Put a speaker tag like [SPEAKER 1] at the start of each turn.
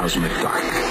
[SPEAKER 1] Cosmic dark.